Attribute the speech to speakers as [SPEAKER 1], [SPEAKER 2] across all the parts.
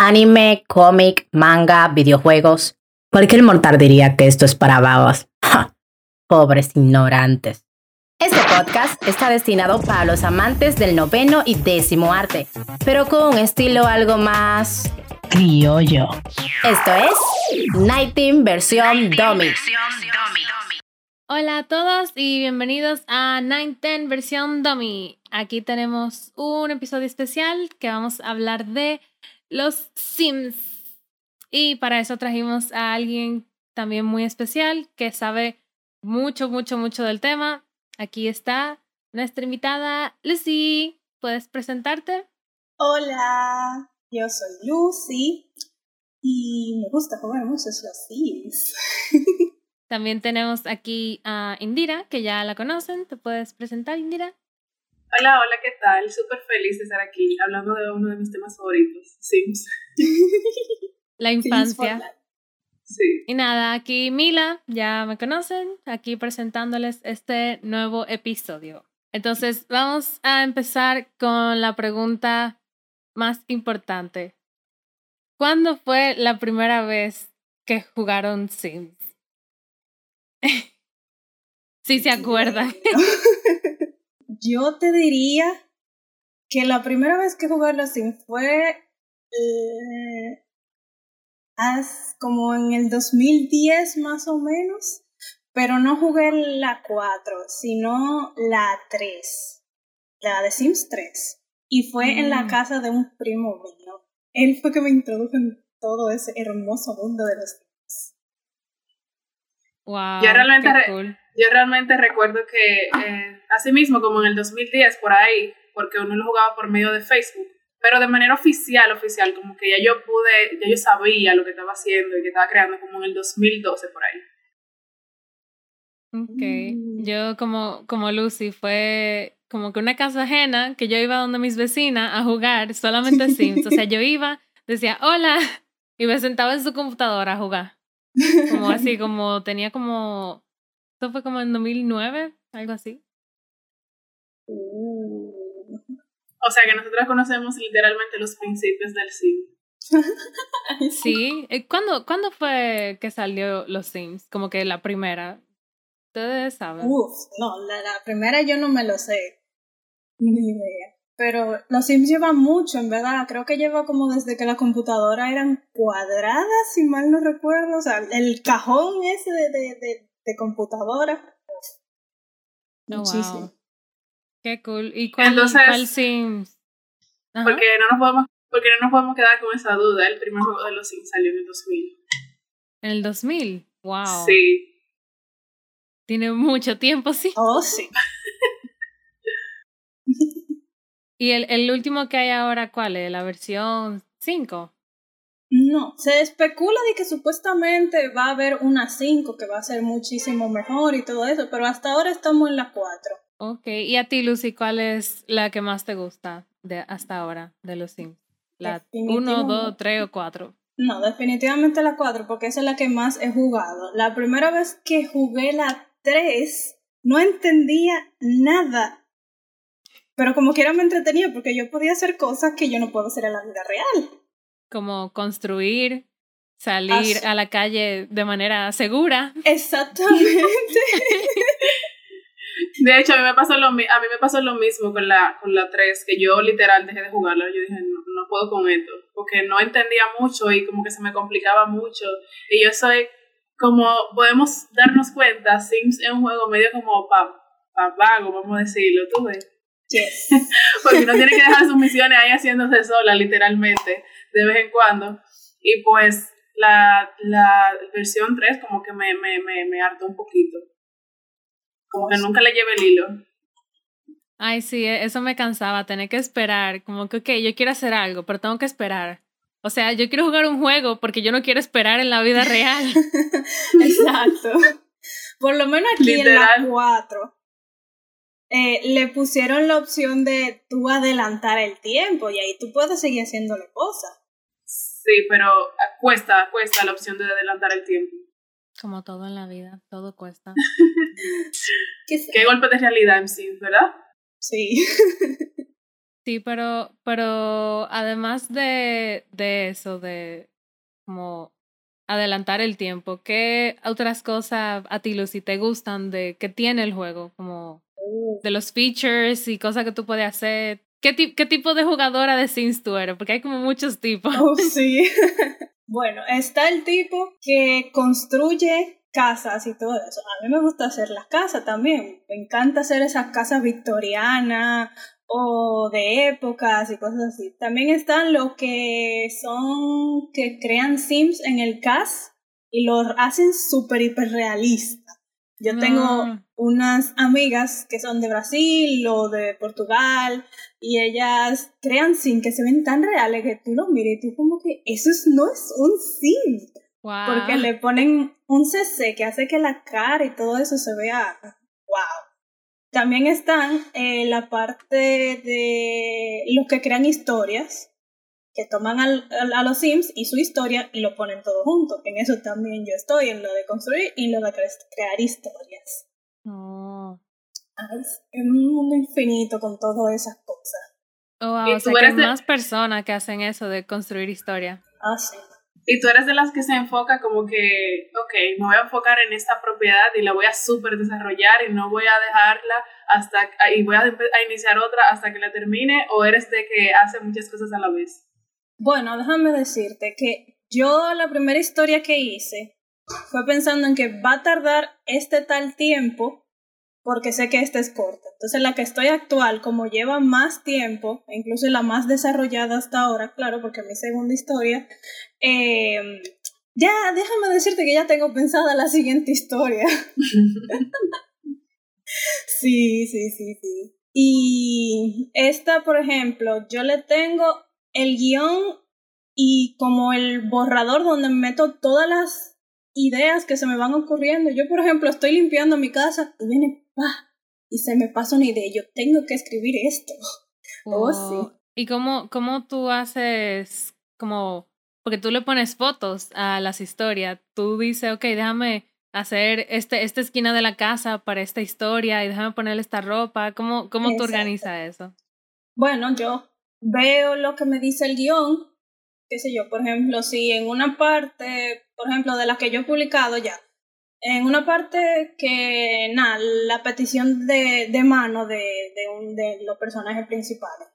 [SPEAKER 1] anime, cómic, manga, videojuegos. Cualquier mortal diría que esto es para babas. Pobres ignorantes. Este podcast está destinado para los amantes del noveno y décimo arte, pero con un estilo algo más criollo. Esto es Night Team versión Dummy.
[SPEAKER 2] Hola a todos y bienvenidos a Night Ten versión Dummy. Aquí tenemos un episodio especial que vamos a hablar de los Sims. Y para eso trajimos a alguien también muy especial que sabe mucho, mucho, mucho del tema Aquí está nuestra invitada Lucy. ¿Puedes presentarte?
[SPEAKER 3] Hola, yo soy Lucy y me gusta jugar muchos los Sims.
[SPEAKER 2] También tenemos aquí a Indira, que ya la conocen. ¿Te puedes presentar, Indira?
[SPEAKER 4] Hola, hola, ¿qué tal? Súper feliz de estar aquí hablando de uno de mis temas favoritos, Sims.
[SPEAKER 2] La infancia.
[SPEAKER 4] Sí.
[SPEAKER 2] Y nada, aquí Mila, ya me conocen, aquí presentándoles este nuevo episodio. Entonces, vamos a empezar con la pregunta más importante. ¿Cuándo fue la primera vez que jugaron Sims? sí se acuerdan.
[SPEAKER 3] Yo te diría que la primera vez que jugué los Sims fue eh, como en el 2010 más o menos, pero no jugué la 4, sino la 3, la de Sims 3. Y fue en la mm. casa de un primo mío. Él fue que me introdujo en todo ese hermoso mundo de los Sims.
[SPEAKER 2] Wow,
[SPEAKER 4] yo realmente, yo realmente recuerdo que, eh, así mismo como en el 2010, por ahí, porque uno lo jugaba por medio de Facebook, pero de manera oficial, oficial, como que ya yo pude, ya yo sabía lo que estaba haciendo y que estaba creando como en el 2012 por ahí.
[SPEAKER 2] Ok, mm. yo como, como Lucy fue como que una casa ajena que yo iba donde mis vecinas a jugar solamente Sims, o sea, yo iba, decía hola y me sentaba en su computadora a jugar, como así, como tenía como, esto fue como en 2009, algo así.
[SPEAKER 4] O sea que nosotros conocemos literalmente los principios del Sim.
[SPEAKER 2] sí, ¿Cuándo, ¿cuándo fue que salió los Sims? Como que la primera. Ustedes saben.
[SPEAKER 3] Uf, no, la, la primera yo no me lo sé. Ni idea. Pero los Sims llevan mucho, en verdad. Creo que lleva como desde que las computadoras eran cuadradas, si mal no recuerdo. O sea, el cajón ese de, de, de, de computadora.
[SPEAKER 2] Oh, Muchísimo. Qué cool. ¿Y cuál, Entonces, Sims?
[SPEAKER 4] Porque no, nos podemos, porque no nos podemos quedar con esa duda. El primer juego de los Sims salió en el 2000.
[SPEAKER 2] ¿En el 2000? ¡Wow!
[SPEAKER 4] Sí.
[SPEAKER 2] Tiene mucho tiempo, sí.
[SPEAKER 3] Oh, sí.
[SPEAKER 2] ¿Y el, el último que hay ahora cuál es? ¿La versión 5?
[SPEAKER 3] No, se especula de que supuestamente va a haber una 5 que va a ser muchísimo mejor y todo eso, pero hasta ahora estamos en la 4.
[SPEAKER 2] Ok, y a ti, Lucy, ¿cuál es la que más te gusta de hasta ahora de los Sims? ¿La 1, 2, 3 o 4?
[SPEAKER 3] No, definitivamente la 4, porque esa es la que más he jugado. La primera vez que jugué la 3, no entendía nada. Pero como quiera me entretenía, porque yo podía hacer cosas que yo no puedo hacer en la vida real.
[SPEAKER 2] Como construir, salir a la calle de manera segura.
[SPEAKER 3] Exactamente.
[SPEAKER 4] De hecho, a mí me pasó lo, a mí me pasó lo mismo con la, con la 3, que yo literal dejé de jugarla. Yo dije, no, no puedo con esto, porque no entendía mucho y como que se me complicaba mucho. Y yo soy, como podemos darnos cuenta, Sims es un juego medio como pa, pa vago, vamos a decirlo, ¿tú ves?
[SPEAKER 3] Yes.
[SPEAKER 4] porque uno tiene que dejar sus misiones ahí haciéndose sola, literalmente, de vez en cuando. Y pues la, la versión 3 como que me, me, me, me hartó un poquito. Como que nunca le lleve el hilo.
[SPEAKER 2] Ay, sí, e, eso me cansaba, tener que esperar. Como que, ok, yo quiero hacer algo, pero tengo que esperar. O sea, yo quiero jugar un juego porque yo no quiero esperar en la vida real.
[SPEAKER 3] Exacto. Por lo menos aquí en la 4 eh, le pusieron la opción de tú adelantar el tiempo y ahí tú puedes seguir haciéndole cosas.
[SPEAKER 4] Sí, pero cuesta, cuesta la opción de adelantar el tiempo.
[SPEAKER 2] Como todo en la vida, todo cuesta.
[SPEAKER 4] ¿Qué, golpe de realidad en sí, ¿verdad?
[SPEAKER 3] Sí.
[SPEAKER 2] Sí, pero, pero además de, de eso, de como adelantar el tiempo, ¿qué otras cosas a ti, Lucy, te gustan de que tiene el juego? Como de los features y cosas que tú puedes hacer. ¿Qué, ¿Qué tipo de jugadora de Sims tú eres? Porque hay como muchos tipos.
[SPEAKER 3] Oh, sí. bueno, está el tipo que construye casas y todo eso. A mí me gusta hacer las casas también. Me encanta hacer esas casas victorianas o de épocas y cosas así. También están los que son que crean sims en el CAS y los hacen súper hiper Yo tengo unas amigas que son de Brasil o de Portugal y ellas crean sims que se ven tan reales que tú los mires y tú como que eso no es un sim. Porque le ponen un CC que hace que la cara y todo eso se vea wow. También están eh, la parte de los que crean historias, que toman al, a los Sims y su historia y lo ponen todo junto. En eso también yo estoy, en lo de construir y lo de crear historias.
[SPEAKER 2] Oh.
[SPEAKER 3] Es un mundo infinito con todas esas cosas.
[SPEAKER 2] Oh, wow, o sea, que hay más personas que hacen eso de construir historia.
[SPEAKER 3] Ah, sí.
[SPEAKER 4] Y tú eres de las que se enfoca como que, ok, me voy a enfocar en esta propiedad y la voy a súper desarrollar y no voy a dejarla hasta, y voy a, a, iniciar otra hasta que la termine, o eres de que hace muchas cosas a la vez?
[SPEAKER 3] Bueno, déjame decirte que yo la primera historia que hice fue pensando en que va a tardar este tal tiempo porque sé que esta es corta. Entonces la que estoy actual, como lleva más tiempo, e incluso la más desarrollada hasta ahora, claro, porque mi segunda historia, eh, ya déjame decirte que ya tengo pensada la siguiente historia. sí, sí, sí, sí. Y esta, por ejemplo, yo le tengo el guion y como el borrador donde meto todas las ideas que se me van ocurriendo. Yo, por ejemplo, estoy limpiando mi casa y viene y se me pasa una idea, yo tengo que escribir esto. Oh, sí.
[SPEAKER 2] ¿Y cómo, cómo tú haces, como, porque tú le pones fotos a las historias, tú dices, ok, déjame hacer este, esta esquina de la casa para esta historia y déjame ponerle esta ropa, ¿cómo, cómo tú organizas eso?
[SPEAKER 3] Bueno, yo veo lo que me dice el guion, qué sé yo, por ejemplo, si en una parte, por ejemplo, de la que yo he publicado ya, en una parte que, nada, la petición de, de mano de, de, un, de los personajes principales.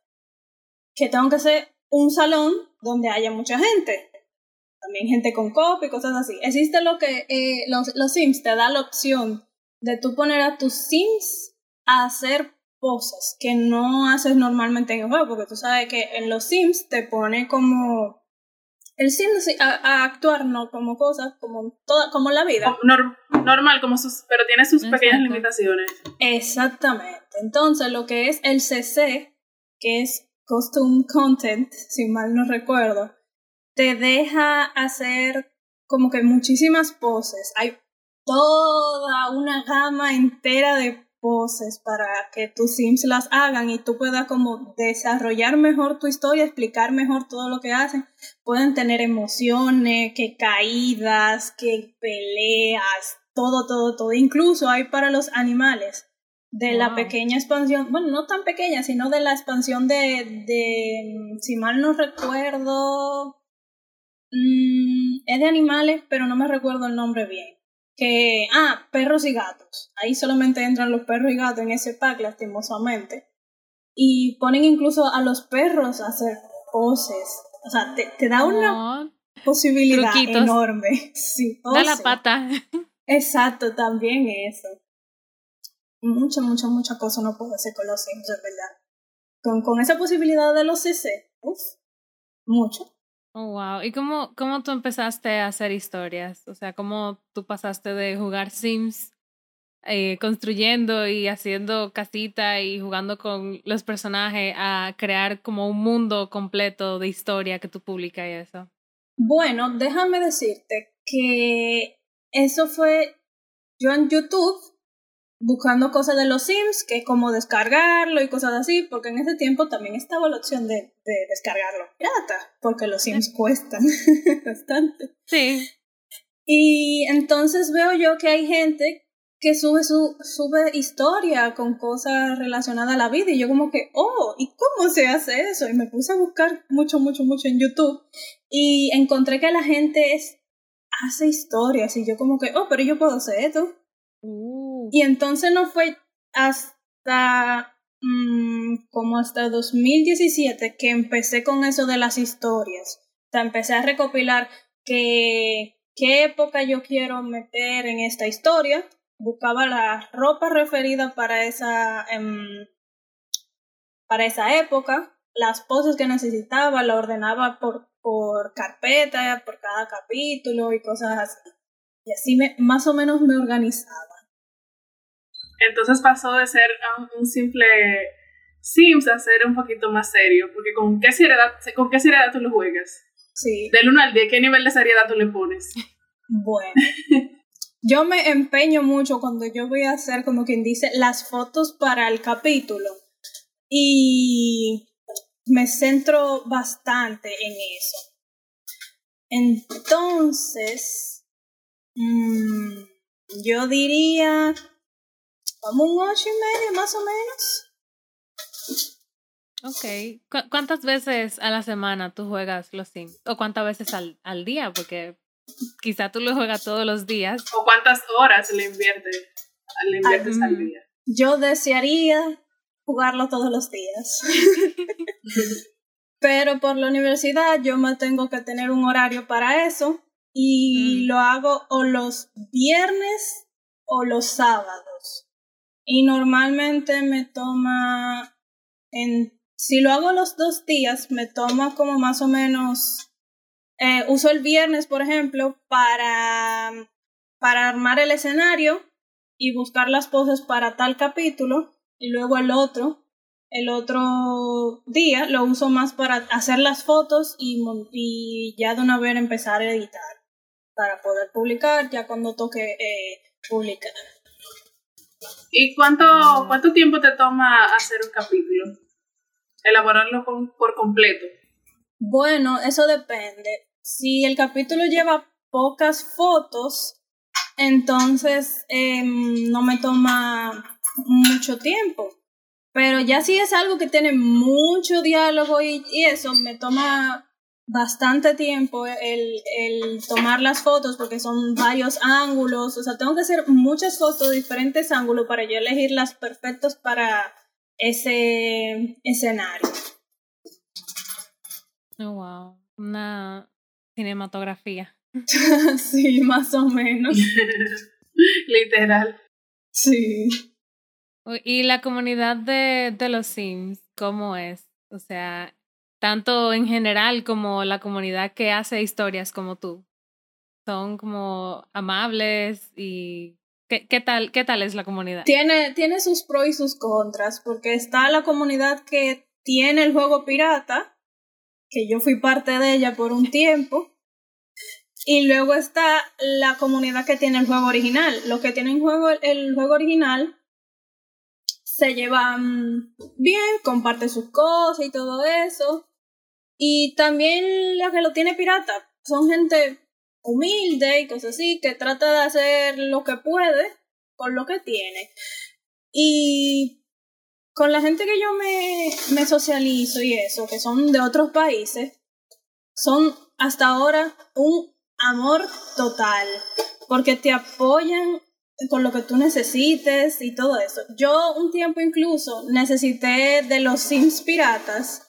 [SPEAKER 3] Que tengo que hacer un salón donde haya mucha gente. También gente con copy cosas así. Existe lo que eh, los, los Sims te da la opción de tú poner a tus Sims a hacer cosas que no haces normalmente en el juego, porque tú sabes que en los Sims te pone como el sim a, actuar no como cosas, como toda, como la vida.
[SPEAKER 4] normal, como sus, pero tiene sus pequeñas limitaciones.
[SPEAKER 3] Exactamente. Entonces, lo que es el CC, que es Costume Content, si mal no recuerdo, te deja hacer como que muchísimas poses. Hay toda una gama entera de voces para que tus sims las hagan y tú puedas como desarrollar mejor tu historia, explicar mejor todo lo que hacen. Pueden tener emociones, que caídas, que peleas, todo, todo, todo. Incluso hay para los animales de la pequeña expansión, bueno, no tan pequeña, sino de la expansión de, de si mal no recuerdo, mm, es de animales, pero no me recuerdo el nombre bien que, ah, perros y gatos. Ahí solamente entran los perros y gatos en ese pack, lastimosamente. Y ponen incluso a los perros a hacer poses. O sea, te, da una posibilidad enorme. Sí,
[SPEAKER 2] da la pata.
[SPEAKER 3] Exacto, también eso. Mucha, mucha, mucha cosa no puedo hacer con los Sims, verdad. Con, con esa posibilidad de los CC, uff, mucho.
[SPEAKER 2] Oh, wow. ¿Y cómo, cómo tú empezaste a hacer historias? O sea, ¿cómo tú pasaste de jugar Sims, eh, construyendo y haciendo casita y jugando con los personajes a crear como un mundo completo de historia que tú publicas y eso?
[SPEAKER 3] Bueno, déjame decirte que eso fue yo en YouTube buscando cosas de los Sims, que como descargarlo y cosas así, porque en ese tiempo también estaba la opción de, de descargarlo pirata, porque los Sims cuestan bastante.
[SPEAKER 2] Sí.
[SPEAKER 3] Y entonces veo yo que hay gente que sube su sube historia con cosas relacionadas a la vida y yo como que, oh, ¿y cómo se hace eso? Y me puse a buscar mucho, mucho, mucho en YouTube y encontré que la gente es, hace historias y yo como que, oh, pero yo puedo hacer esto.
[SPEAKER 2] Uh.
[SPEAKER 3] Y entonces no fue hasta mm, como hasta 2017 que empecé con eso de las historias. O sea, empecé a recopilar que, qué época yo quiero meter en esta historia. Buscaba la ropa referida para esa, em, para esa época, las poses que necesitaba, la ordenaba por, por carpeta, por cada capítulo y cosas así. Y así me, más o menos me organizaba.
[SPEAKER 4] Entonces pasó de ser un, simple Sims a ser un poquito más serio, porque ¿con qué seriedad, con qué seriedad tú lo juegas?
[SPEAKER 3] Sí.
[SPEAKER 4] Del 1 al 10, ¿qué nivel de seriedad tú le pones?
[SPEAKER 3] Bueno. Yo me empeño mucho cuando yo voy a hacer, como quien dice, las fotos para el capítulo. Y me centro bastante en eso. Entonces, mm, yo diría como un ocho y medio más o menos.
[SPEAKER 2] Ok. ¿Cu- ¿Cuántas veces a la semana tú juegas los Sims? ¿O cuántas veces al, al día? Porque quizá tú lo juegas todos los días.
[SPEAKER 4] ¿O cuántas horas le inviertes, le inviertes al
[SPEAKER 2] mm.
[SPEAKER 4] día?
[SPEAKER 3] Yo desearía jugarlo todos los días. Pero por la universidad yo me tengo que tener un horario para eso y
[SPEAKER 2] Mm.
[SPEAKER 3] lo hago o los viernes o los sábados. Y normalmente me toma en si lo hago los dos días me toma como más o menos eh, uso el viernes por ejemplo para para armar el escenario y buscar las poses para tal capítulo y luego el otro el otro día lo uso más para hacer las fotos y, y ya de una vez empezar a editar para poder publicar ya cuando toque eh, publicar.
[SPEAKER 4] ¿Y cuánto, cuánto tiempo te toma hacer un capítulo? Elaborarlo con- por completo.
[SPEAKER 3] Bueno, eso depende. Si el capítulo lleva pocas fotos, entonces em, no me toma mucho tiempo. Pero ya si es algo que tiene mucho diálogo y eso, me toma bastante tiempo el, el tomar las fotos porque son varios ángulos. O sea, tengo que hacer muchas fotos de diferentes ángulos para yo elegir las perfectas para ese escenario.
[SPEAKER 2] Oh, wow. Una cinematografía.
[SPEAKER 3] sí, más o menos.
[SPEAKER 4] Literal.
[SPEAKER 3] Sí.
[SPEAKER 2] Y la comunidad de, de los Sims, ¿cómo es? O sea, tanto en general como la comunidad que hace historias como tú. Son como amables y ¿qué, qué tal qué tal es la comunidad?
[SPEAKER 3] Tiene, tiene sus pros y sus contras, porque está la comunidad que tiene el juego pirata, que yo fui parte de ella por un tiempo, y luego está la comunidad que tiene el juego original. Los que tienen juego, el juego original se llevan bien, comparten sus cosas y todo eso. Y también la que lo tiene pirata son gente humilde y cosas así, que trata de hacer lo que puede con lo que tiene. Y con la gente que yo me, me socializo y eso, que son de otros países, son hasta ahora un amor total, porque te apoyan con lo que tú necesites y todo eso. Yo un tiempo incluso necesité de los Sims piratas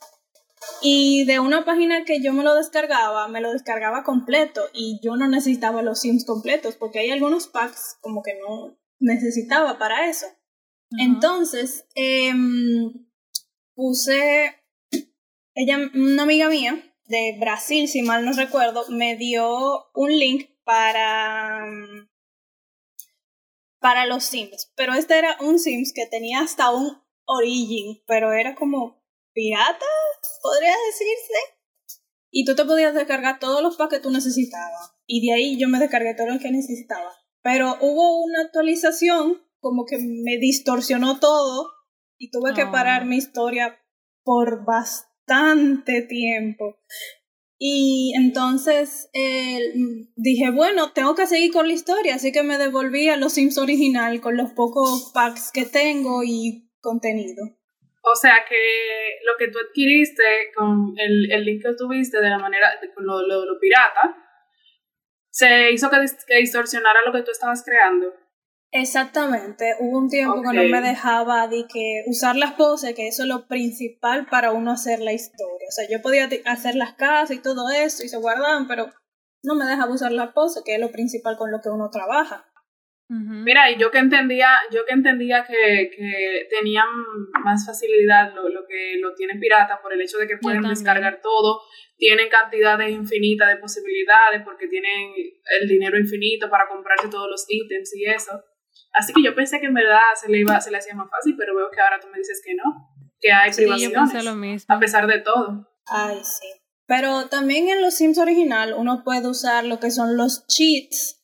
[SPEAKER 3] y de una página que yo me lo descargaba, me lo descargaba completo y yo no necesitaba los Sims completos porque hay algunos packs como que no necesitaba para eso. Entonces, em, puse, ella, una amiga mía de Brasil, si mal no recuerdo, me dio un link para, para los Sims, pero este era un Sims que tenía hasta un origin, pero era como pirata, podría decirse. Y tú te podías descargar todos los packs que tú necesitabas. Y de ahí yo me descargué todo lo que necesitaba. Pero hubo una actualización como que me distorsionó todo y tuve que
[SPEAKER 2] Oh.
[SPEAKER 3] parar mi historia por bastante tiempo. Y entonces eh, dije, bueno, tengo que seguir con la historia, así que me devolví a los Sims original con los pocos packs que tengo y contenido.
[SPEAKER 4] O sea que lo que tú adquiriste con el, el link que tuviste de la manera, con lo, lo, lo pirata, se hizo que, que distorsionara lo que tú estabas creando.
[SPEAKER 3] Exactamente, hubo un tiempo que no me dejaba de que usar las poses, que eso es lo principal para uno hacer la historia. O sea, yo podía hacer las casas y todo eso y se guardaban, pero no me dejaba usar las poses, que es lo principal con lo que uno trabaja.
[SPEAKER 4] Mira, y yo que entendía, yo que entendía que, que tenían más facilidad lo, lo, que lo tienen pirata por el hecho de que pueden descargar todo, tienen cantidades infinitas de posibilidades porque tienen el dinero infinito para comprarse todos los ítems y eso. Así que yo pensé que en verdad se le, iba, se le hacía más fácil, pero veo que ahora tú me dices que no, que hay
[SPEAKER 2] sí,
[SPEAKER 4] privaciones,
[SPEAKER 2] lo mismo.
[SPEAKER 4] a pesar de todo.
[SPEAKER 3] Ay, sí. Pero también en los Sims original uno puede usar lo que son los cheats,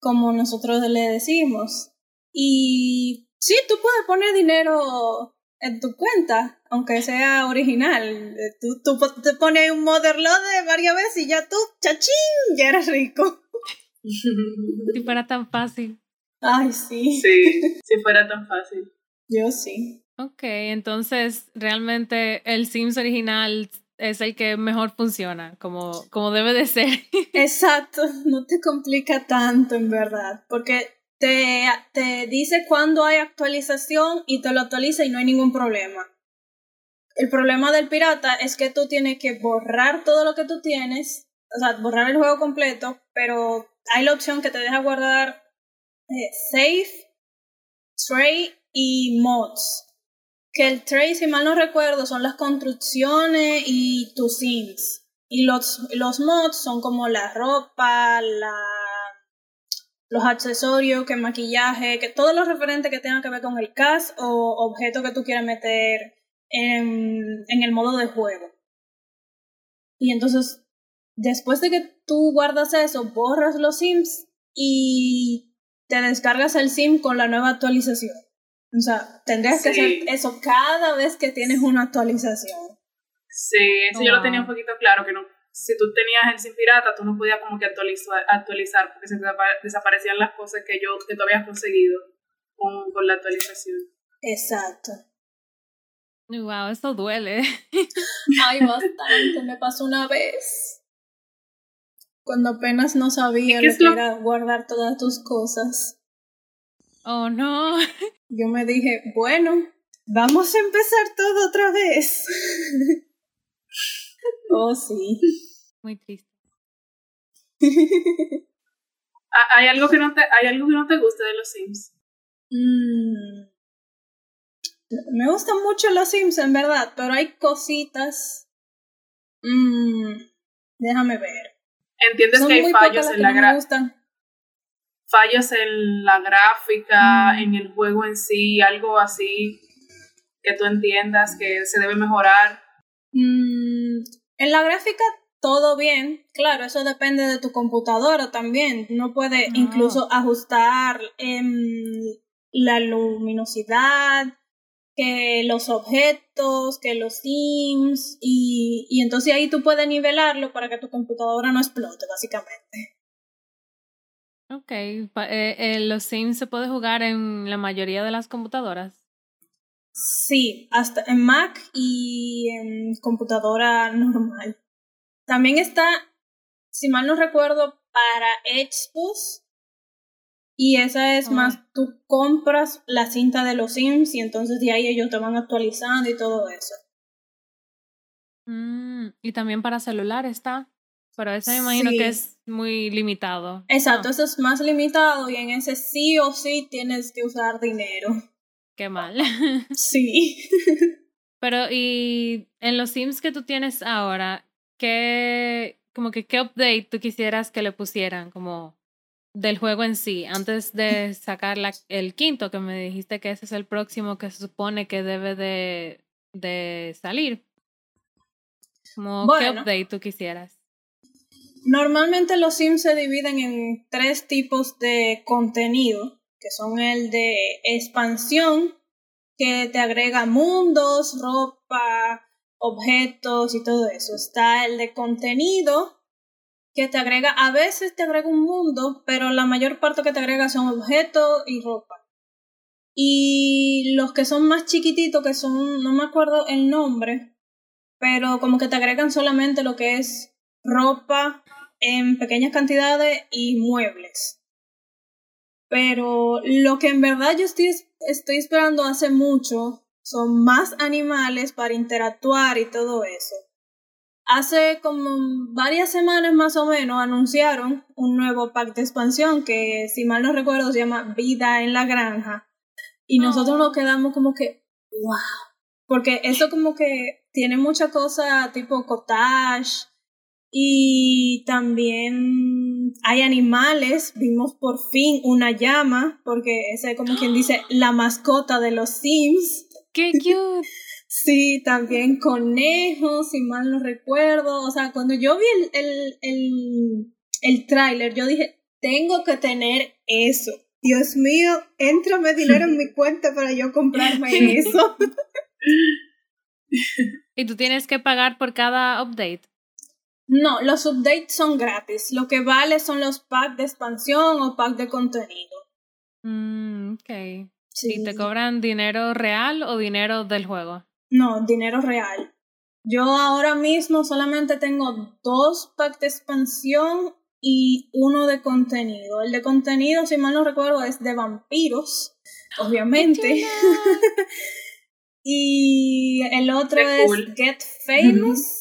[SPEAKER 3] como nosotros le decimos. Y sí, tú puedes poner dinero en tu cuenta, aunque sea original. Tú, tú te pones un motherload varias veces y ya tú, chachín, ya eres rico.
[SPEAKER 2] Si fuera tan fácil.
[SPEAKER 3] Ay, sí.
[SPEAKER 4] Sí, si fuera tan fácil.
[SPEAKER 3] Yo sí.
[SPEAKER 2] Ok, entonces realmente el Sims original es el que mejor funciona, como, como debe de ser.
[SPEAKER 3] Exacto, no te complica tanto en verdad, porque te, te dice cuándo hay actualización y te lo actualiza y no hay ningún problema. El problema del pirata es que tú tienes que borrar todo lo que tú tienes, o sea, borrar el juego completo, pero hay la opción que te deja guardar eh, save, tray y mods. Que el tray, si mal no recuerdo, son las construcciones y tus sims. Y los, los mods son como la ropa, la, los accesorios, que maquillaje, que todo lo referente que tenga que ver con el cast o objeto que tú quieras meter en, en el modo de juego. Y entonces, después de que tú guardas eso, borras los sims y te descargas el SIM con la nueva actualización. O sea, tendrías que hacer eso cada vez que tienes una actualización.
[SPEAKER 4] Sí, eso yo lo tenía un poquito claro, que no, si tú tenías el SIM pirata, tú no podías como que actualizar, actualizar porque se te desaparecían las cosas que, yo, que tú habías conseguido con, con la actualización.
[SPEAKER 3] Exacto.
[SPEAKER 2] Wow, eso duele.
[SPEAKER 3] Ay, bastante, me pasó una vez cuando apenas no sabía lo que lo... era guardar todas tus cosas.
[SPEAKER 2] Oh, no.
[SPEAKER 3] Yo me dije, bueno, vamos a empezar todo otra vez. oh, sí.
[SPEAKER 2] Muy triste.
[SPEAKER 4] ¿Hay algo, que no te, ¿Hay algo que no te guste de los Sims?
[SPEAKER 3] Mm. Me gustan mucho los Sims, en verdad, pero hay cositas. Mm. Déjame ver.
[SPEAKER 4] Entiendes
[SPEAKER 3] Son
[SPEAKER 4] que hay fallos en
[SPEAKER 3] las
[SPEAKER 4] la fallos en la gráfica,
[SPEAKER 3] Mm.
[SPEAKER 4] en el juego en sí, algo así que tú entiendas que se debe mejorar.
[SPEAKER 3] Mm, en la gráfica todo bien, claro, eso depende de tu computadora también. No puede
[SPEAKER 2] Ah.
[SPEAKER 3] incluso ajustar em, la luminosidad, que los objetos, que los themes, y, y entonces ahí tú puedes nivelarlo para que tu computadora no explote, básicamente.
[SPEAKER 2] Ok, eh, eh, los Sims se puede jugar en la mayoría de las computadoras.
[SPEAKER 3] Sí, hasta en Mac y en computadora normal. También está, si mal no recuerdo, para Xbox. Y esa es
[SPEAKER 2] Oh.
[SPEAKER 3] más, tú compras la cinta de los Sims y entonces de ahí ellos te van actualizando y todo eso.
[SPEAKER 2] Mm, y también para celular está. Pero ese me imagino
[SPEAKER 3] Sí.
[SPEAKER 2] que es muy limitado.
[SPEAKER 3] Exacto,
[SPEAKER 2] Ah,
[SPEAKER 3] eso es más limitado y en ese sí o sí tienes que usar dinero.
[SPEAKER 2] qué mal.
[SPEAKER 3] Sí.
[SPEAKER 2] Pero y en los Sims que tú tienes ahora, ¿qué, como que qué update tú quisieras que le pusieran como del juego en sí antes de sacar la, el quinto que me dijiste que ese es el próximo que se supone que debe de, de salir? Como qué update tú quisieras?
[SPEAKER 3] Normalmente los Sims se dividen en tres tipos de contenido, que son el de expansión, que te agrega mundos, ropa, objetos y todo eso. Está el de contenido, que te agrega, a veces te agrega un mundo, pero la mayor parte que te agrega son objetos y ropa. Y los que son más chiquititos, que son, no me acuerdo el nombre, pero como que te agregan solamente lo que es ropa en pequeñas cantidades y muebles. Pero lo que en verdad yo estoy, estoy esperando hace mucho son más animales para interactuar y todo eso. Hace como varias semanas más o menos anunciaron un nuevo pack de expansión que, si mal no recuerdo, se llama Vida en la Granja. Y nosotros oh. nos quedamos como que, wow. Porque eso como que tiene mucha cosa tipo cottage y también hay animales. Vimos por fin una llama, porque esa es como quien dice la mascota de los Sims.
[SPEAKER 2] ¡Qué cute!
[SPEAKER 3] sí, también conejos, si mal no recuerdo. O sea, cuando yo vi el, el, el, el tráiler, yo dije, tengo que tener eso. Dios mío, entrame dinero en mi cuenta para yo comprarme eso.
[SPEAKER 2] ¿Y tú tienes que pagar por cada update?
[SPEAKER 3] No, los updates son gratis. Lo que vale son los packs de expansión o packs de contenido.
[SPEAKER 2] Mm, ok. ¿Y te cobran dinero real o dinero del juego?
[SPEAKER 3] No, dinero real. Yo ahora mismo solamente tengo dos packs de expansión y uno de contenido. El de contenido, si mal no recuerdo, es de vampiros, obviamente. y el otro es Get Famous.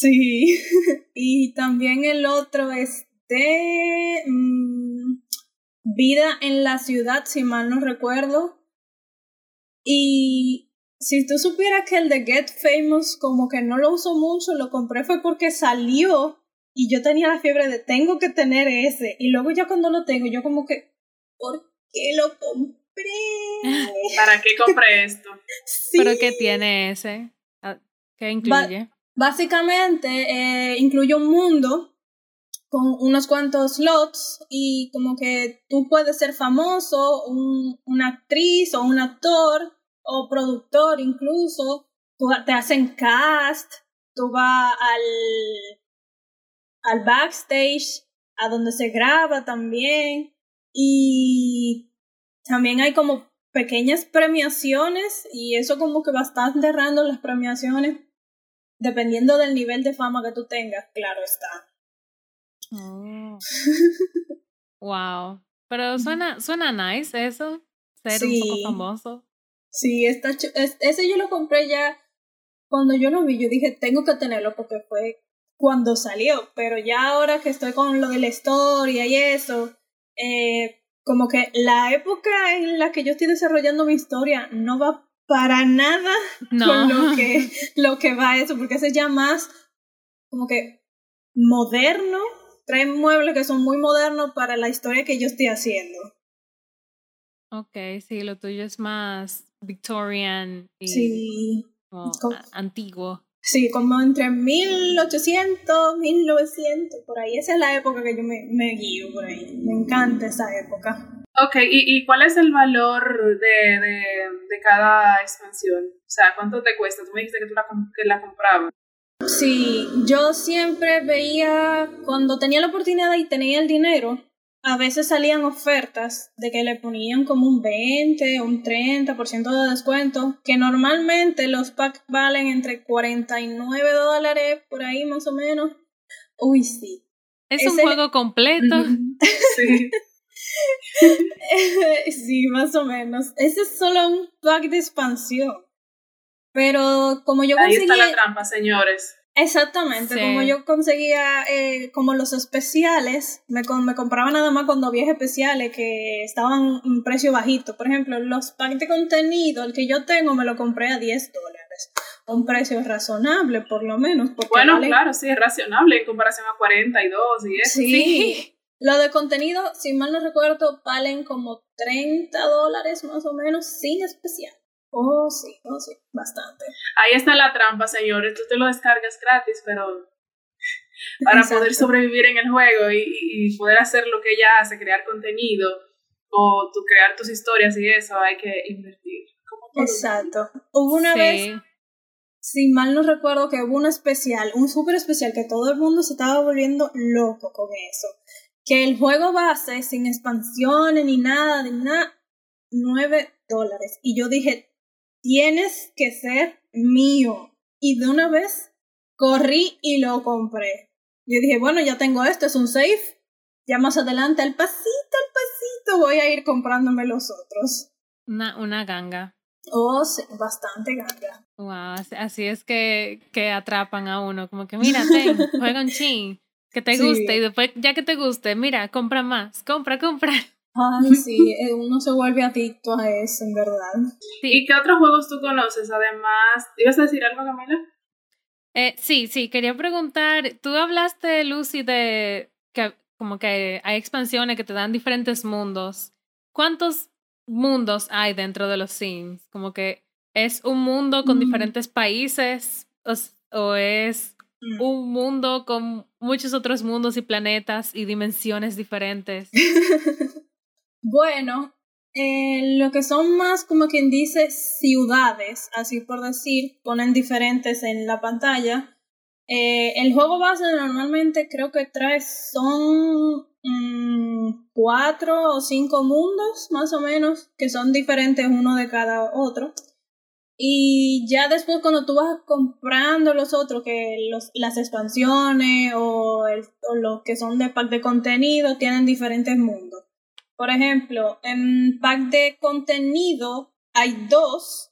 [SPEAKER 3] Sí. y también el otro es de mm, Vida en la ciudad, si mal no recuerdo. Y si tú supieras que el de Get Famous como que no lo uso mucho, lo compré fue porque salió y yo tenía la fiebre de tengo que tener ese. Y luego ya cuando lo tengo, yo como que, ¿por qué lo compré?
[SPEAKER 4] ¿Para qué compré esto?
[SPEAKER 2] ¿Pero qué tiene ese? Ah, ¿Qué incluye?
[SPEAKER 3] Básicamente eh, incluye un mundo con unos cuantos slots y como que tú puedes ser famoso, un, una actriz o un actor o productor incluso, tú, te hacen cast, tú vas al al backstage, a donde se graba también. Y también hay como pequeñas premiaciones y eso como que bastante random las premiaciones, dependiendo del nivel de fama que tú tengas, claro está.
[SPEAKER 2] Oh. wow. Pero suena, suena nice eso, ser un poco famoso.
[SPEAKER 3] Sí, está ese yo lo compré ya cuando yo lo vi, yo dije, tengo que tenerlo porque fue cuando salió, pero ya ahora que estoy con lo de la historia y eso, eh, como que la época en la que yo estoy desarrollando mi historia no va para nada con lo que, lo que va eso, porque es ya más como que moderno, trae muebles que son muy modernos para la historia que yo estoy haciendo.
[SPEAKER 2] Ok, sí, lo tuyo es más Victorian y
[SPEAKER 3] sí.
[SPEAKER 2] antiguo.
[SPEAKER 3] Sí, como entre 1800, 1900, por ahí. Esa es la época que yo me, me guío por ahí. Me encanta esa época.
[SPEAKER 4] Ok, ¿y, y cuál es el valor de, de, de, cada expansión? O sea, ¿cuánto te cuesta? Tú me dijiste que tú la, que la comprabas.
[SPEAKER 3] Sí, yo siempre veía, cuando tenía la oportunidad y tenía el dinero, a veces salían ofertas de que le ponían como un 20 o un 30% de descuento, que normalmente los packs valen entre 49 dólares por ahí más o menos. Uy, sí.
[SPEAKER 2] Es un juego completo.
[SPEAKER 4] sí.
[SPEAKER 3] sí, más o menos. Ese es solo un pack de expansión. Pero como yo
[SPEAKER 4] Ahí está la trampa, señores.
[SPEAKER 3] Exactamente, como yo conseguía eh, como los especiales, me, me compraba nada más cuando había especiales que estaban en precio bajito. Por ejemplo, los packs de contenido, el que yo tengo, me lo compré a 10 dólares. Un precio razonable, por lo menos.
[SPEAKER 4] Bueno, claro, sí, es razonable en comparación a 42 y eso.
[SPEAKER 3] Sí. sí. Lo de contenido, si mal no recuerdo, valen como 30 dólares más o menos sin especial. Oh, sí, oh, sí, bastante.
[SPEAKER 4] Ahí está la trampa, señores. Tú te lo descargas gratis, pero para poder sobrevivir en el juego y, y, poder hacer lo que ella hace, crear contenido o tu, crear tus historias y eso, hay que invertir.
[SPEAKER 3] Exacto. Hubo una vez si mal no recuerdo que hubo un especial, un súper especial, que todo el mundo se estaba volviendo loco con eso. Que el juego base, sin expansiones ni nada, ni nada, 9 dólares. Y yo dije, tienes que ser mío. Y de una vez corrí y lo compré. Yo dije, bueno, ya tengo esto, es un safe. Ya más adelante, al pasito, al pasito, voy a ir comprándome los otros.
[SPEAKER 2] Una, una ganga.
[SPEAKER 3] Oh, sí, bastante ganga.
[SPEAKER 2] Wow, así es que, que atrapan a uno. Como que, mira, ten, juega un chin, que te guste. Y después, ya que te guste, mira, compra más, compra, compra.
[SPEAKER 3] Ay, sí, eh, uno se vuelve adicto a eso, en verdad.
[SPEAKER 4] ¿Y qué otros juegos tú conoces? Además, ¿ibas a decir algo, Camila?
[SPEAKER 2] Eh, sí, sí, quería preguntar, tú hablaste, Lucy, de que como que hay expansiones que te dan diferentes mundos. ¿Cuántos mundos hay dentro de los Sims? Como que es un mundo con mm. diferentes países o, es mm. Un mundo con muchos otros mundos y planetas y dimensiones diferentes.
[SPEAKER 3] bueno, eh, lo que son más como quien dice ciudades, así por decir, ponen diferentes en la pantalla. Eh, el juego base normalmente creo que trae son mm, cuatro o cinco mundos más o menos que son diferentes uno de cada otro. Y ya después cuando tú vas comprando los otros, que los, las expansiones o, el, o los que son de pack de contenido tienen diferentes mundos. Por ejemplo, en pack de contenido hay dos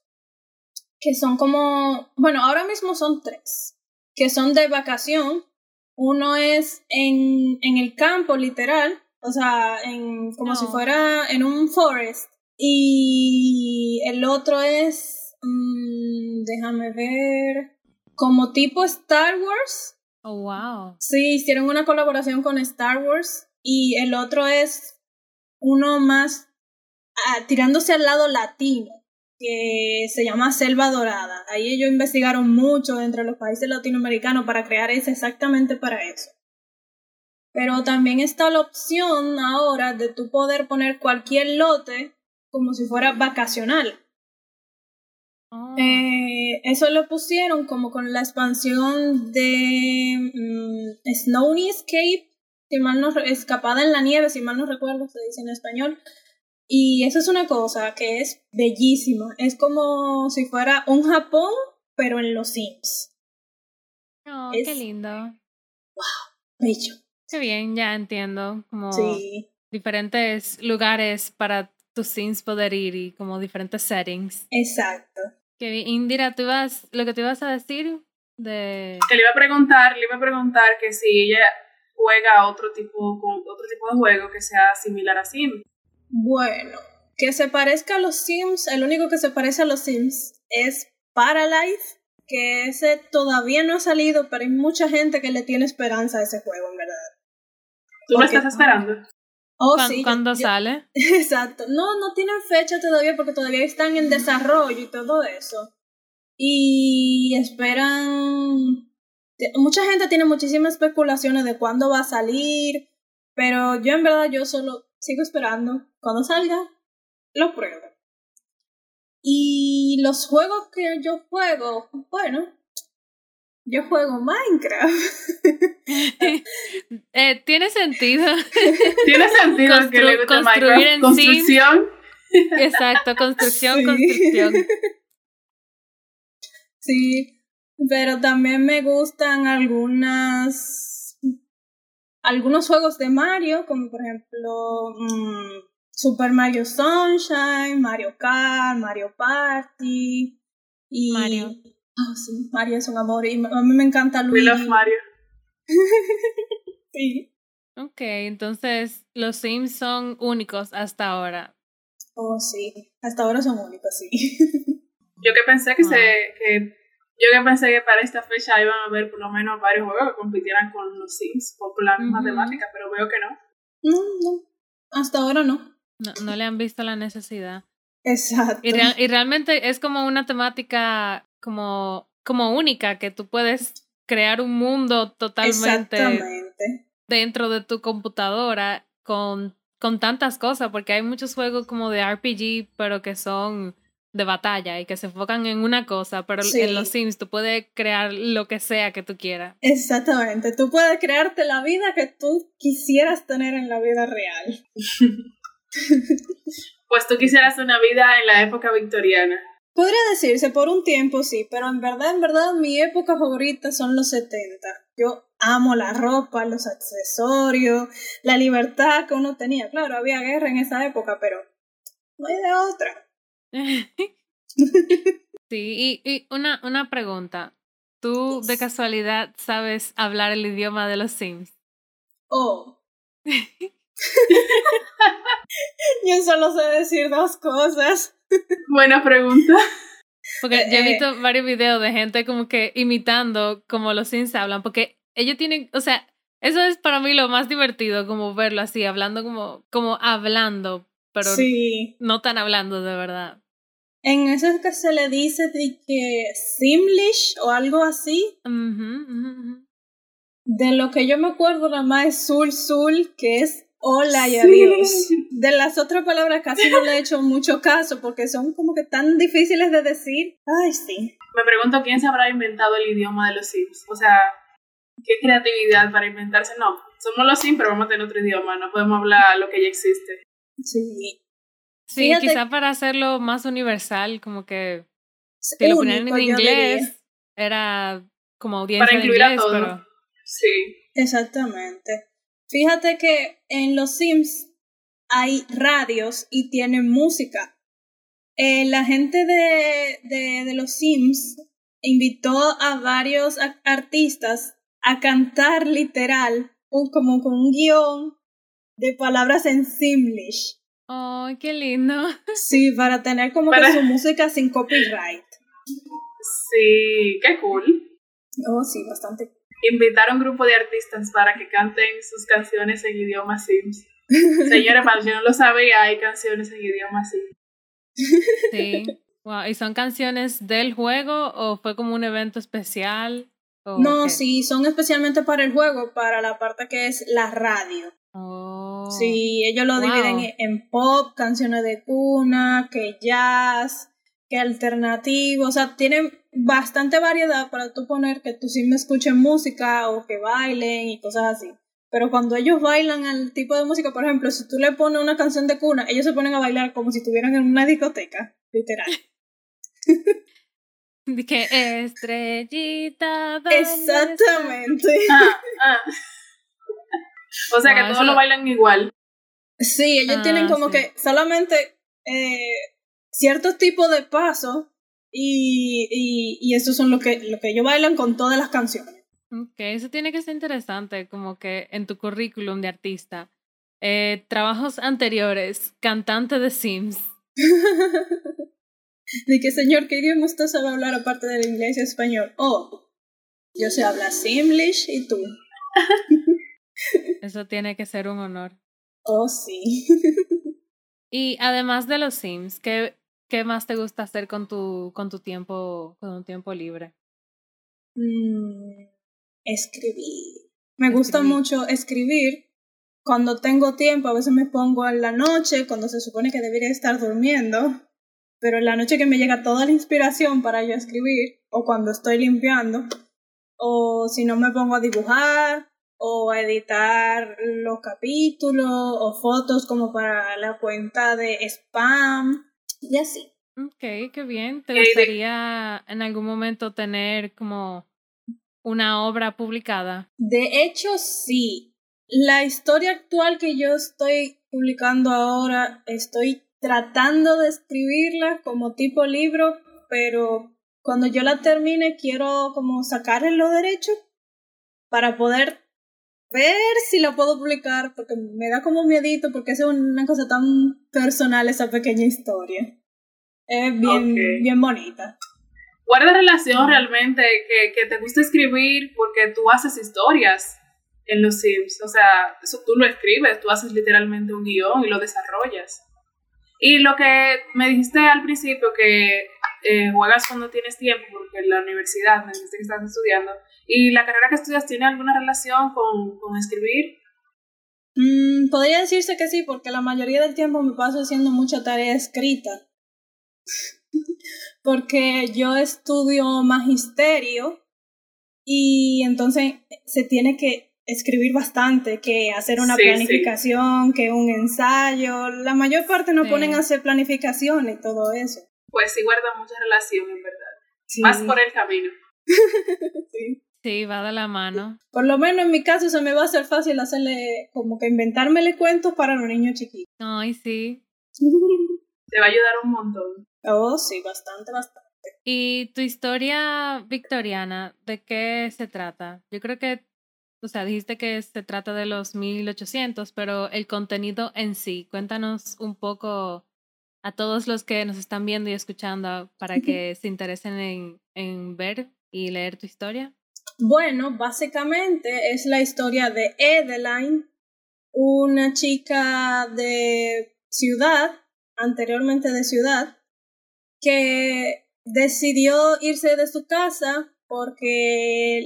[SPEAKER 3] que son como, bueno, ahora mismo son tres, que son de vacación. Uno es en, en el campo, literal, o sea, en, como si fuera en un forest. Y el otro es, mm, déjame ver, como tipo Star Wars.
[SPEAKER 2] Oh, wow.
[SPEAKER 3] Sí, hicieron una colaboración con Star Wars. Y el otro es uno más ah, tirándose al lado latino, que se llama Selva Dorada. Ahí ellos investigaron mucho entre los países latinoamericanos para crear ese exactamente para eso. Pero también está la opción ahora de tú poder poner cualquier lote como si fuera vacacional. Oh. Eh, eso lo pusieron como con la expansión de mm, Snowy Escape si mal no, escapada en la nieve, si mal no recuerdo, se dice en español. Y eso es una cosa que es bellísima. Es como si fuera un Japón, pero en los Sims.
[SPEAKER 2] Oh, qué lindo.
[SPEAKER 3] Wow, bello.
[SPEAKER 2] Qué bien, ya entiendo. Como diferentes lugares para tus Sims poder ir y como diferentes settings.
[SPEAKER 3] Exacto.
[SPEAKER 2] Bien. Indira, ¿tú vas, lo que te ibas a decir de...
[SPEAKER 4] Que le iba a preguntar, le iba a preguntar que si ella juega otro tipo, con otro tipo de juego que sea similar a Sims.
[SPEAKER 3] Bueno, que se parezca a los Sims, el único que se parece a los Sims es Paralife, que ese todavía no ha salido, pero hay mucha gente que le tiene esperanza a ese juego, en verdad.
[SPEAKER 4] ¿Tú lo estás esperando?
[SPEAKER 3] Oh, sí.
[SPEAKER 2] ¿Cuándo sale?
[SPEAKER 3] Exacto. No, no tienen fecha todavía porque todavía están en desarrollo y todo eso. Y esperan mucha gente tiene muchísimas especulaciones de cuándo va a salir, pero yo en verdad yo solo sigo esperando. Cuando salga, lo pruebo. Y los juegos que yo juego, bueno, yo juego Minecraft.
[SPEAKER 2] eh, Tiene sentido.
[SPEAKER 4] Tiene sentido que le guste Minecraft. Construcción.
[SPEAKER 2] Exacto, construcción, construcción.
[SPEAKER 3] Sí, pero también me gustan algunas algunos juegos de Mario, como por ejemplo mm, Super Mario Sunshine, Mario Kart, Mario Party y
[SPEAKER 2] Mario.
[SPEAKER 3] Oh, sí, Mario es un amor y a mí me encanta Luigi.
[SPEAKER 4] We love Mario.
[SPEAKER 3] sí.
[SPEAKER 2] Ok, entonces los Sims son únicos hasta ahora.
[SPEAKER 3] Oh, sí, hasta ahora son únicos, sí.
[SPEAKER 4] Yo que pensé que, se, que yo que pensé que para esta fecha iban a haber por lo menos varios juegos que compitieran con los Sims por la misma temática, pero veo que no.
[SPEAKER 3] No, no. Hasta ahora no.
[SPEAKER 2] No, no le han visto la necesidad.
[SPEAKER 3] Exacto.
[SPEAKER 2] Y, y realmente es como una temática como, como única, que tú puedes crear un mundo totalmente dentro de tu computadora con, con tantas cosas, porque hay muchos juegos como de RPG, pero que son de batalla y que se enfocan en una cosa, pero
[SPEAKER 3] Sí.
[SPEAKER 2] en los Sims tú puedes crear lo que sea que tú quieras.
[SPEAKER 3] Exactamente, tú puedes crearte la vida que tú quisieras tener en la vida real.
[SPEAKER 4] Pues tú quisieras una vida en la época victoriana.
[SPEAKER 3] Podría decirse por un tiempo sí, pero en verdad, en verdad, mi época favorita son los 70. Yo amo la ropa, los accesorios, la libertad que uno tenía. Claro, había guerra en esa época, pero no hay de otra.
[SPEAKER 2] Sí, y, y una, una pregunta. ¿Tú de casualidad sabes hablar el idioma de los Sims?
[SPEAKER 3] Oh. Yo solo sé decir dos cosas.
[SPEAKER 4] Buena pregunta.
[SPEAKER 2] Porque yo he
[SPEAKER 3] Eh,
[SPEAKER 2] visto varios videos de gente como que imitando como los Sims hablan, porque ellos tienen, o sea, eso es para mí lo más divertido, como verlo así, hablando como, como hablando, pero
[SPEAKER 3] Sí.
[SPEAKER 2] no tan hablando de verdad.
[SPEAKER 3] En eso es que se le dice de que Simlish o algo así. De lo que yo me acuerdo nada más es Sul Sul, que es hola y
[SPEAKER 4] Sí.
[SPEAKER 3] adiós. De las otras palabras casi no le he hecho mucho caso porque son como que tan difíciles de decir. Ay, sí.
[SPEAKER 4] Me pregunto quién se habrá inventado el idioma de los Sims. O sea, qué creatividad para inventarse. No, somos los Sims, pero vamos a tener otro idioma. No podemos hablar lo que ya existe.
[SPEAKER 3] Sí.
[SPEAKER 2] Sí,
[SPEAKER 3] Fíjate-
[SPEAKER 2] quizá para hacerlo más universal, como que si lo ponían en inglés, era como audiencia
[SPEAKER 4] Para
[SPEAKER 2] de
[SPEAKER 4] incluir a todos.
[SPEAKER 2] pero
[SPEAKER 4] Sí.
[SPEAKER 3] Exactamente. Fíjate que en los Sims hay radios y tienen música. Eh, la gente de, de, de los Sims invitó a varios a- artistas a cantar literal, un, como con un guion de palabras en Simlish.
[SPEAKER 2] ¡ay, qué lindo!
[SPEAKER 3] Sí, para tener como
[SPEAKER 4] Para-
[SPEAKER 3] que su música sin copyright.
[SPEAKER 4] Sí, qué cool.
[SPEAKER 3] Oh, sí, bastante.
[SPEAKER 4] Invitar a un grupo de artistas para que canten sus canciones en idioma Sims. Señores, para si no lo sabía, hay canciones en idioma Sims.
[SPEAKER 2] Sí. Wow. ¿Y son canciones del juego o fue como un evento especial? ¿O
[SPEAKER 3] No,
[SPEAKER 2] qué?
[SPEAKER 3] sí, son especialmente para el juego, para la parte que es la radio.
[SPEAKER 2] Oh.
[SPEAKER 3] Sí, ellos lo
[SPEAKER 2] Wow.
[SPEAKER 3] dividen en- en pop, canciones de cuna, que jazz, que alternativo, o sea, tienen bastante variedad para tú poner que tú sí me escuchen música o que bailen y cosas así. Pero cuando ellos bailan al tipo de música, por ejemplo, si tú le pones una canción de cuna, ellos se ponen a bailar como si estuvieran en una discoteca, literal.
[SPEAKER 2] Que estrellita. ¿dónde está?
[SPEAKER 3] Exactamente.
[SPEAKER 4] Ah, ah. O sea que
[SPEAKER 2] eso
[SPEAKER 4] todos lo bailan igual.
[SPEAKER 3] Sí, ellos
[SPEAKER 2] Ah,
[SPEAKER 3] tienen como
[SPEAKER 2] sí.
[SPEAKER 3] que solamente eh, ciertos tipos de pasos y, y, y esos son lo que, lo que ellos bailan con todas las canciones.
[SPEAKER 2] Ok, eso tiene que ser interesante, como que en tu currículum de artista. Eh, trabajos anteriores, cantante de Sims.
[SPEAKER 3] De que, señor, ¿qué idioma usted sabe hablar aparte del inglés y español? Oh, yo sé hablar Simlish y tú.
[SPEAKER 2] Eso tiene que ser un honor.
[SPEAKER 3] Oh, sí.
[SPEAKER 2] Y además de los Sims, ¿qué, qué más te gusta hacer con tu, con tu tiempo, con un tiempo libre?
[SPEAKER 3] Mm, escribir. Me gusta mucho escribir. Cuando tengo tiempo, a veces me pongo en la noche, cuando se supone que debería estar durmiendo. Pero en la noche que me llega toda la inspiración para yo escribir, o cuando estoy limpiando, o si no me pongo a dibujar, o a editar los capítulos, o fotos como para la cuenta de spam, y así.
[SPEAKER 2] Ok, qué bien. ¿Te gustaría en algún momento tener como una obra publicada?
[SPEAKER 3] De hecho, sí. La historia actual que yo estoy publicando ahora, estoy tratando de escribirla como tipo libro, pero cuando yo la termine quiero como sacarle los derechos para poder ver si la puedo publicar, porque me da como miedito, porque es una cosa tan personal esa pequeña historia. Es bien, bien bonita.
[SPEAKER 4] Guarda relación realmente que, que te gusta escribir porque tú haces historias en los Sims. O sea, eso tú lo escribes, tú haces literalmente un guion y lo desarrollas. Y lo que me dijiste al principio, que eh, juegas cuando tienes tiempo, porque en la universidad me dijiste que estás estudiando, y la carrera que estudias tiene alguna relación con, con escribir.
[SPEAKER 3] Mm, podría decirse que sí, porque la mayoría del tiempo me paso haciendo mucha tarea escrita. porque yo estudio magisterio y entonces se tiene que escribir bastante, que hacer una planificación, que un ensayo. La mayor parte no ponen a hacer planificación y todo eso.
[SPEAKER 4] Pues sí guarda mucha relación, en verdad. Más por el camino.
[SPEAKER 2] sí. Sí, va de la mano.
[SPEAKER 3] Por lo menos en mi caso se me va a hacer fácil hacerle como que inventármele cuentos para los niños chiquitos.
[SPEAKER 2] Ay, sí.
[SPEAKER 4] Te va a ayudar un montón.
[SPEAKER 3] Oh, sí, bastante, bastante.
[SPEAKER 2] ¿Y tu historia victoriana, de qué se trata? Yo creo que, o sea, dijiste que se trata de los 1800, pero el contenido en sí, cuéntanos un poco a todos los que nos están viendo y escuchando para que se interesen en, en ver y leer tu historia.
[SPEAKER 3] Bueno, básicamente es la historia de Edeline, una chica de ciudad, anteriormente de ciudad, que decidió irse de su casa porque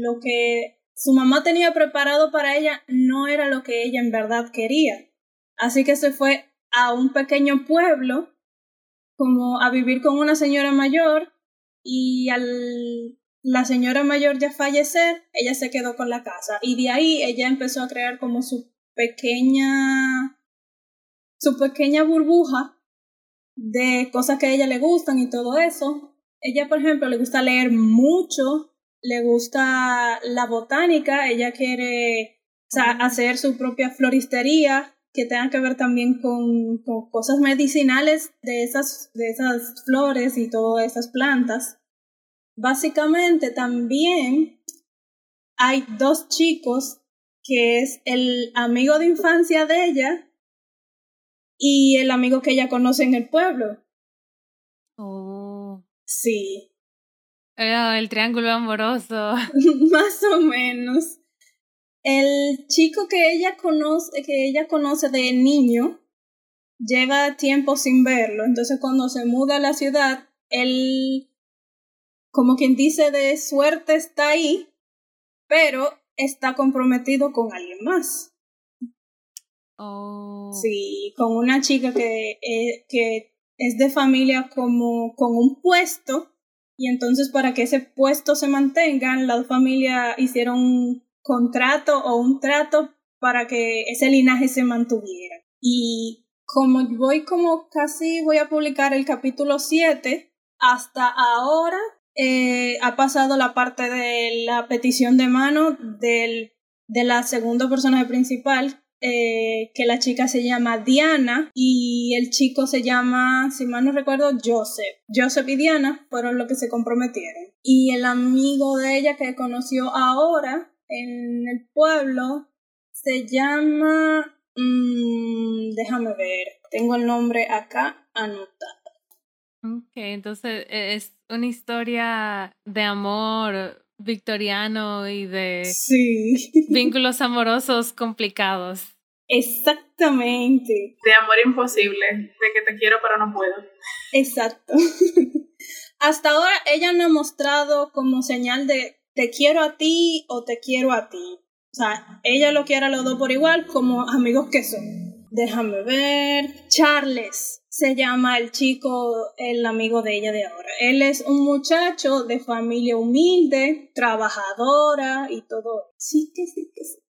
[SPEAKER 3] lo que su mamá tenía preparado para ella no era lo que ella en verdad quería. Así que se fue a un pequeño pueblo como a vivir con una señora mayor y al la señora mayor ya fallecer, ella se quedó con la casa y de ahí ella empezó a crear como su pequeña su pequeña burbuja de cosas que a ella le gustan y todo eso. Ella, por ejemplo, le gusta leer mucho, le gusta la botánica, ella quiere hacer su propia floristería que tenga que ver también con, con cosas medicinales de esas, de esas flores y todas esas plantas. Básicamente también hay dos chicos que es el amigo de infancia de ella y el amigo que ella conoce en el pueblo.
[SPEAKER 2] Oh.
[SPEAKER 3] Sí.
[SPEAKER 2] el triángulo amoroso.
[SPEAKER 3] Más o menos. El chico que ella conoce, que ella conoce de niño, lleva tiempo sin verlo. Entonces cuando se muda a la ciudad, él como quien dice, de suerte está ahí, pero está comprometido con alguien más.
[SPEAKER 2] Oh.
[SPEAKER 3] Sí, con una chica que, eh, que es de familia como con un puesto y entonces para que ese puesto se mantenga, la familia hicieron un contrato o un trato para que ese linaje se mantuviera. Y como voy como casi voy a publicar el capítulo 7, hasta ahora eh, ha pasado la parte de la petición de mano del, de la segunda persona principal, eh, que la chica se llama Diana y el chico se llama, si mal no recuerdo, Joseph. Joseph y Diana fueron los que se comprometieron. Y el amigo de ella que conoció ahora en el pueblo se llama... Mm, déjame ver, tengo el nombre acá anotado.
[SPEAKER 2] Ok, entonces e, es una historia de amor victoriano y de vínculos amorosos complicados.
[SPEAKER 3] Exactamente.
[SPEAKER 4] De amor imposible, de que te quiero pero no puedo.
[SPEAKER 3] Exacto. Hasta ahora ella no ha mostrado como señal de te quiero a ti o te quiero a ti. O sea, ella lo quiere a los dos por igual como amigos que son. Déjame ver. Charles se llama el chico, el amigo de ella de ahora. Él es un muchacho de familia humilde, trabajadora y todo. Sí que sí que sí.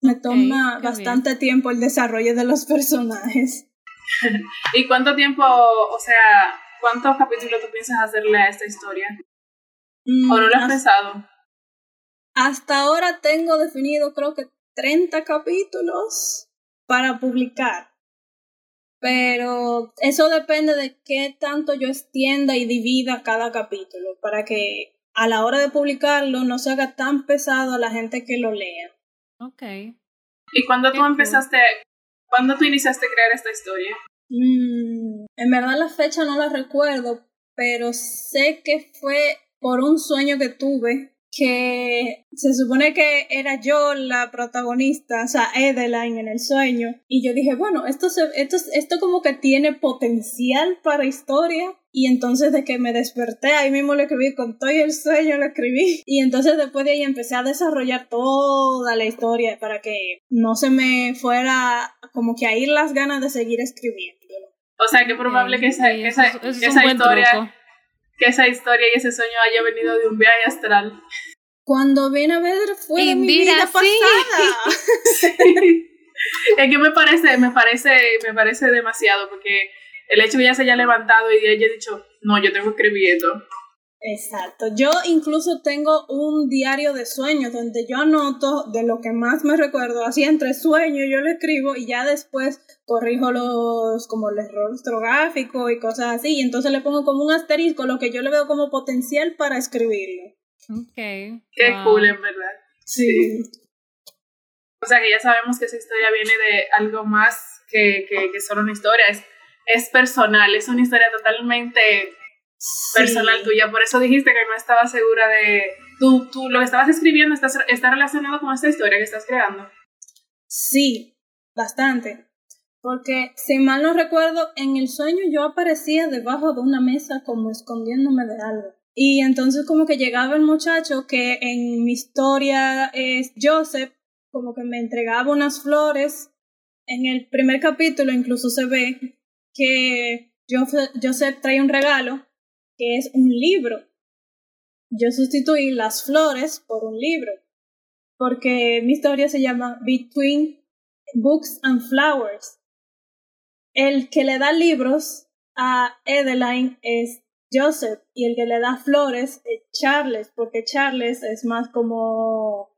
[SPEAKER 3] Me toma bastante tiempo el desarrollo de los personajes.
[SPEAKER 4] ¿Y cuánto tiempo, o sea, cuántos capítulos tú piensas hacerle a esta historia? Mm, ¿O no lo has pensado?
[SPEAKER 3] Hasta ahora tengo definido creo que 30 capítulos para publicar pero eso depende de qué tanto yo extienda y divida cada capítulo para que a la hora de publicarlo no se haga tan pesado a la gente que lo lea.
[SPEAKER 2] Ok.
[SPEAKER 4] ¿Y cuándo tú empezaste, cuándo tú iniciaste a crear esta historia?
[SPEAKER 3] Mm, en verdad la fecha no la recuerdo, pero sé que fue por un sueño que tuve que se supone que era yo la protagonista, o sea, Edeline en el sueño, y yo dije, bueno, esto, se, esto, esto como que tiene potencial para historia, y entonces de que me desperté, ahí mismo lo escribí, con todo el sueño lo escribí, y entonces después de ahí empecé a desarrollar toda la historia para que no se me fuera como que a ir las ganas de seguir escribiendo.
[SPEAKER 4] O sea, que probable que esa,
[SPEAKER 2] Sí,
[SPEAKER 4] que
[SPEAKER 2] eso
[SPEAKER 4] esa,
[SPEAKER 2] es- es
[SPEAKER 4] esa historia,
[SPEAKER 2] truco.
[SPEAKER 4] Que esa historia y ese sueño haya venido de un viaje astral.
[SPEAKER 3] Cuando viene a ver fue de mi vida
[SPEAKER 2] sí.
[SPEAKER 3] pasada.
[SPEAKER 4] es que me parece, me parece, me parece demasiado, porque el hecho que ella se haya levantado y ella haya dicho, no, yo tengo que escribir esto.
[SPEAKER 3] Exacto. Yo incluso tengo un diario de sueños donde yo anoto de lo que más me recuerdo, así entre sueños yo lo escribo y ya después corrijo los como el error ortográfico y cosas así, y entonces le pongo como un asterisco lo que yo le veo como potencial para escribirlo.
[SPEAKER 2] Ok.
[SPEAKER 4] Qué
[SPEAKER 2] wow.
[SPEAKER 4] cool, en verdad.
[SPEAKER 3] Sí.
[SPEAKER 4] O sea que ya sabemos que esa historia viene de algo más que, que, que solo una historia, es, es personal, es una historia totalmente personal
[SPEAKER 3] Sí.
[SPEAKER 4] tuya. Por eso dijiste que no estaba segura de. Tú, tú lo que estabas escribiendo está, está relacionado con esta historia que estás creando.
[SPEAKER 3] Sí, bastante. Porque si mal no recuerdo, en el sueño yo aparecía debajo de una mesa como escondiéndome de algo. Y entonces como que llegaba el muchacho que en mi historia es Joseph, como que me entregaba unas flores. En el primer capítulo incluso se ve que Joseph, Joseph trae un regalo que es un libro. Yo sustituí las flores por un libro porque mi historia se llama Between Books and Flowers. El que le da libros a Edeline es Joseph y el que le da flores es Charles, porque Charles es más como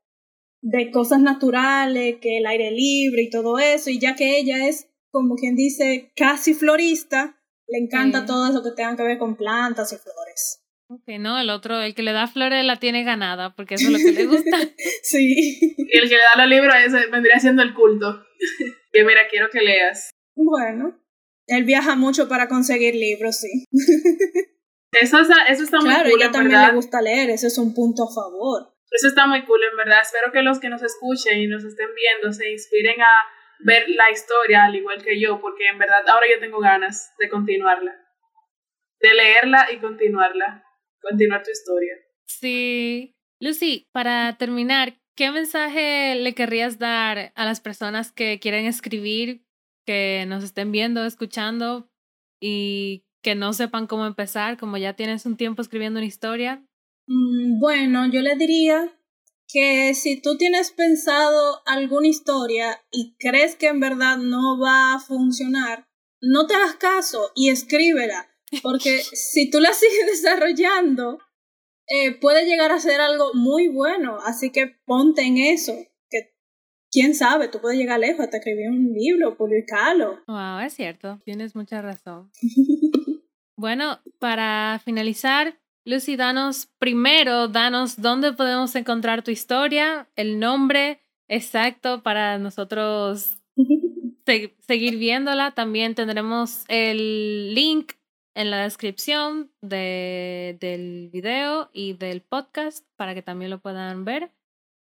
[SPEAKER 3] de cosas naturales, que el aire libre y todo eso, y ya que ella es como quien dice casi florista, le encanta
[SPEAKER 2] Sí.
[SPEAKER 3] todo eso que tenga que ver con plantas y flores.
[SPEAKER 2] Ok, no, el otro, el que le da flores la tiene ganada, porque eso es lo que le gusta.
[SPEAKER 3] Sí.
[SPEAKER 4] Y el que le da los libros ese vendría siendo el culto. que mira, quiero que leas.
[SPEAKER 3] Bueno, él viaja mucho para conseguir libros, sí.
[SPEAKER 4] Eso, está- eso está muy
[SPEAKER 3] Claro,
[SPEAKER 4] cool,
[SPEAKER 3] ella
[SPEAKER 4] en
[SPEAKER 3] también
[SPEAKER 4] verdad.
[SPEAKER 3] le gusta leer, ese es un punto a favor.
[SPEAKER 4] Eso está muy cool, en verdad. Espero que los que nos escuchen y nos estén viendo se inspiren a ver la historia al igual que yo, porque en verdad ahora yo tengo ganas de continuarla. De leerla y continuarla. Continuar tu historia.
[SPEAKER 2] Sí. Lucy, para terminar, ¿qué mensaje le querrías dar a las personas que quieren escribir, que nos estén viendo, escuchando y que no sepan cómo empezar, como ya tienes un tiempo escribiendo una historia?
[SPEAKER 3] Mm, Bueno, yo le diría que si tú tienes pensado alguna historia y crees que en verdad no va a funcionar, no te hagas caso y escríbela, porque si tú la sigues desarrollando, eh, puede llegar a ser algo muy bueno, así que ponte en eso, que quién sabe, tú puedes llegar lejos, hasta escribir un libro, publicarlo.
[SPEAKER 2] Wow, es cierto, tienes mucha razón. Bueno, para finalizar, Lucy, danos primero, danos dónde podemos encontrar tu historia, el nombre exacto para nosotros se- seguir viéndola. También tendremos el link en la descripción de, del video y del podcast para que también lo puedan ver.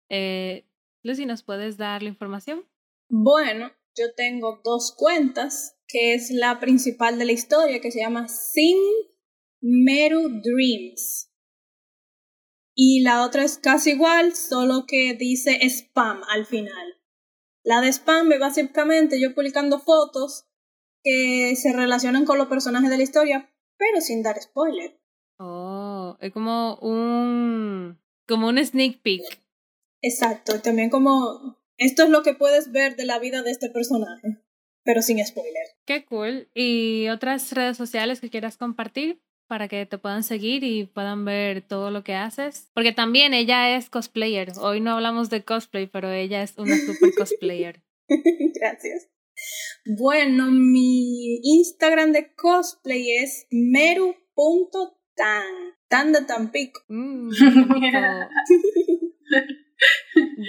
[SPEAKER 2] Eh, Lucy, ¿nos puedes dar la información?
[SPEAKER 3] Bueno, yo tengo dos cuentas, que es la principal de la historia, que se llama Sin Meru Dreams. Y la otra es casi igual, solo que dice spam al final. La de spam es básicamente yo publicando fotos que se relacionan con los personajes de la historia, pero sin dar spoiler.
[SPEAKER 2] Oh, es como un como un sneak peek.
[SPEAKER 3] Exacto, también como esto es lo que puedes ver de la vida de este personaje, pero sin spoiler.
[SPEAKER 2] Qué cool. ¿Y otras redes sociales que quieras compartir para que te puedan seguir y puedan ver todo lo que haces? Porque también ella es cosplayer. Hoy no hablamos de cosplay, pero ella es una super cosplayer.
[SPEAKER 3] Gracias. Bueno, mi Instagram de cosplay es meru.tan. Tan de Tampico.
[SPEAKER 2] Mm, bonito.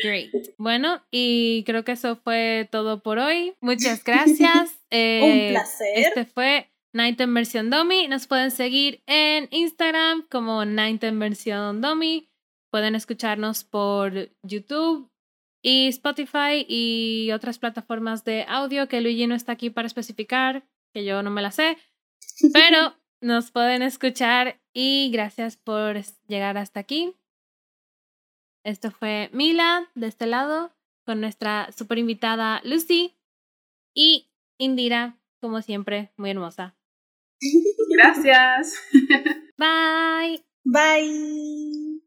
[SPEAKER 2] Great. Bueno, y creo que eso fue todo por hoy. Muchas gracias. Eh,
[SPEAKER 3] Un placer.
[SPEAKER 2] Este fue Night en versión Domi. Nos pueden seguir en Instagram como Night en versión Domi. Pueden escucharnos por YouTube y Spotify y otras plataformas de audio que Luigi no está aquí para especificar, que yo no me la sé. Pero nos pueden escuchar y gracias por llegar hasta aquí. Esto fue Mila de este lado con nuestra super invitada Lucy y Indira como siempre, muy hermosa.
[SPEAKER 4] Gracias.
[SPEAKER 2] Bye.
[SPEAKER 3] Bye.